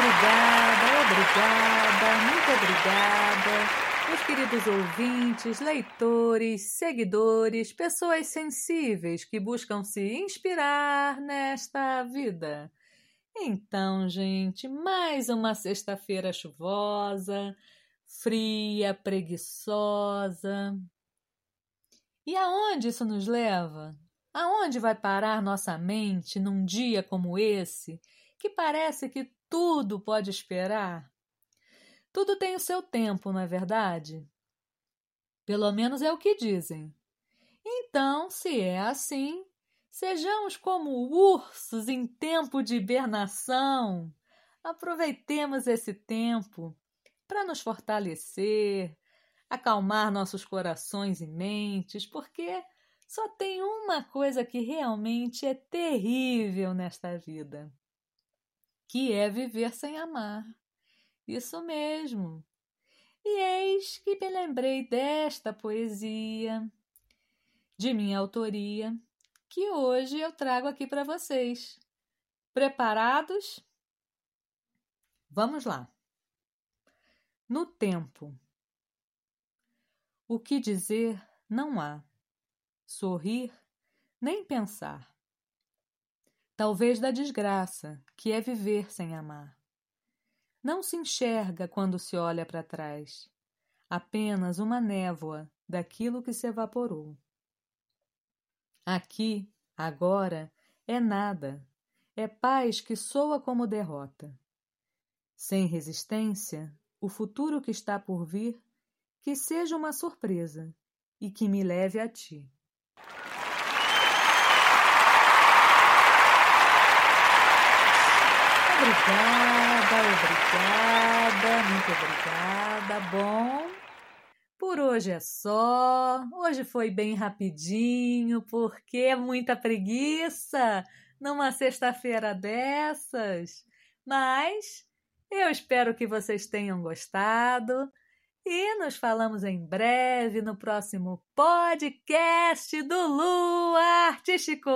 obrigada, muito obrigada. Meus queridos ouvintes, leitores, seguidores, pessoas sensíveis que buscam se inspirar nesta vida. Então, gente, mais uma sexta-feira chuvosa, fria, preguiçosa. E aonde isso nos leva? Aonde vai parar nossa mente num dia como esse, que parece que tudo pode esperar? Tudo tem o seu tempo, não é verdade? Pelo menos é o que dizem. Então, se é assim, sejamos como ursos em tempo de hibernação. Aproveitemos esse tempo para nos fortalecer, acalmar nossos corações e mentes, porque só tem uma coisa que realmente é terrível nesta vida, que é viver sem amar. Isso mesmo. E eis que me lembrei desta poesia, de minha autoria, que hoje eu trago aqui para vocês. Preparados? Vamos lá. No tempo. O que dizer não há. Sorrir, nem pensar. Talvez da desgraça, que é viver sem amar. Não se enxerga quando se olha para trás, apenas uma névoa daquilo que se evaporou. Aqui, agora, é nada, é paz que soa como derrota. Sem resistência, o futuro que está por vir, que seja uma surpresa e que me leve a ti. Obrigada, obrigada, muito obrigada. Bom, por hoje é só. Hoje foi bem rapidinho, porque é muita preguiça numa sexta-feira dessas. Mas eu espero que vocês tenham gostado. E nos falamos em breve no próximo podcast do Lu Artístico.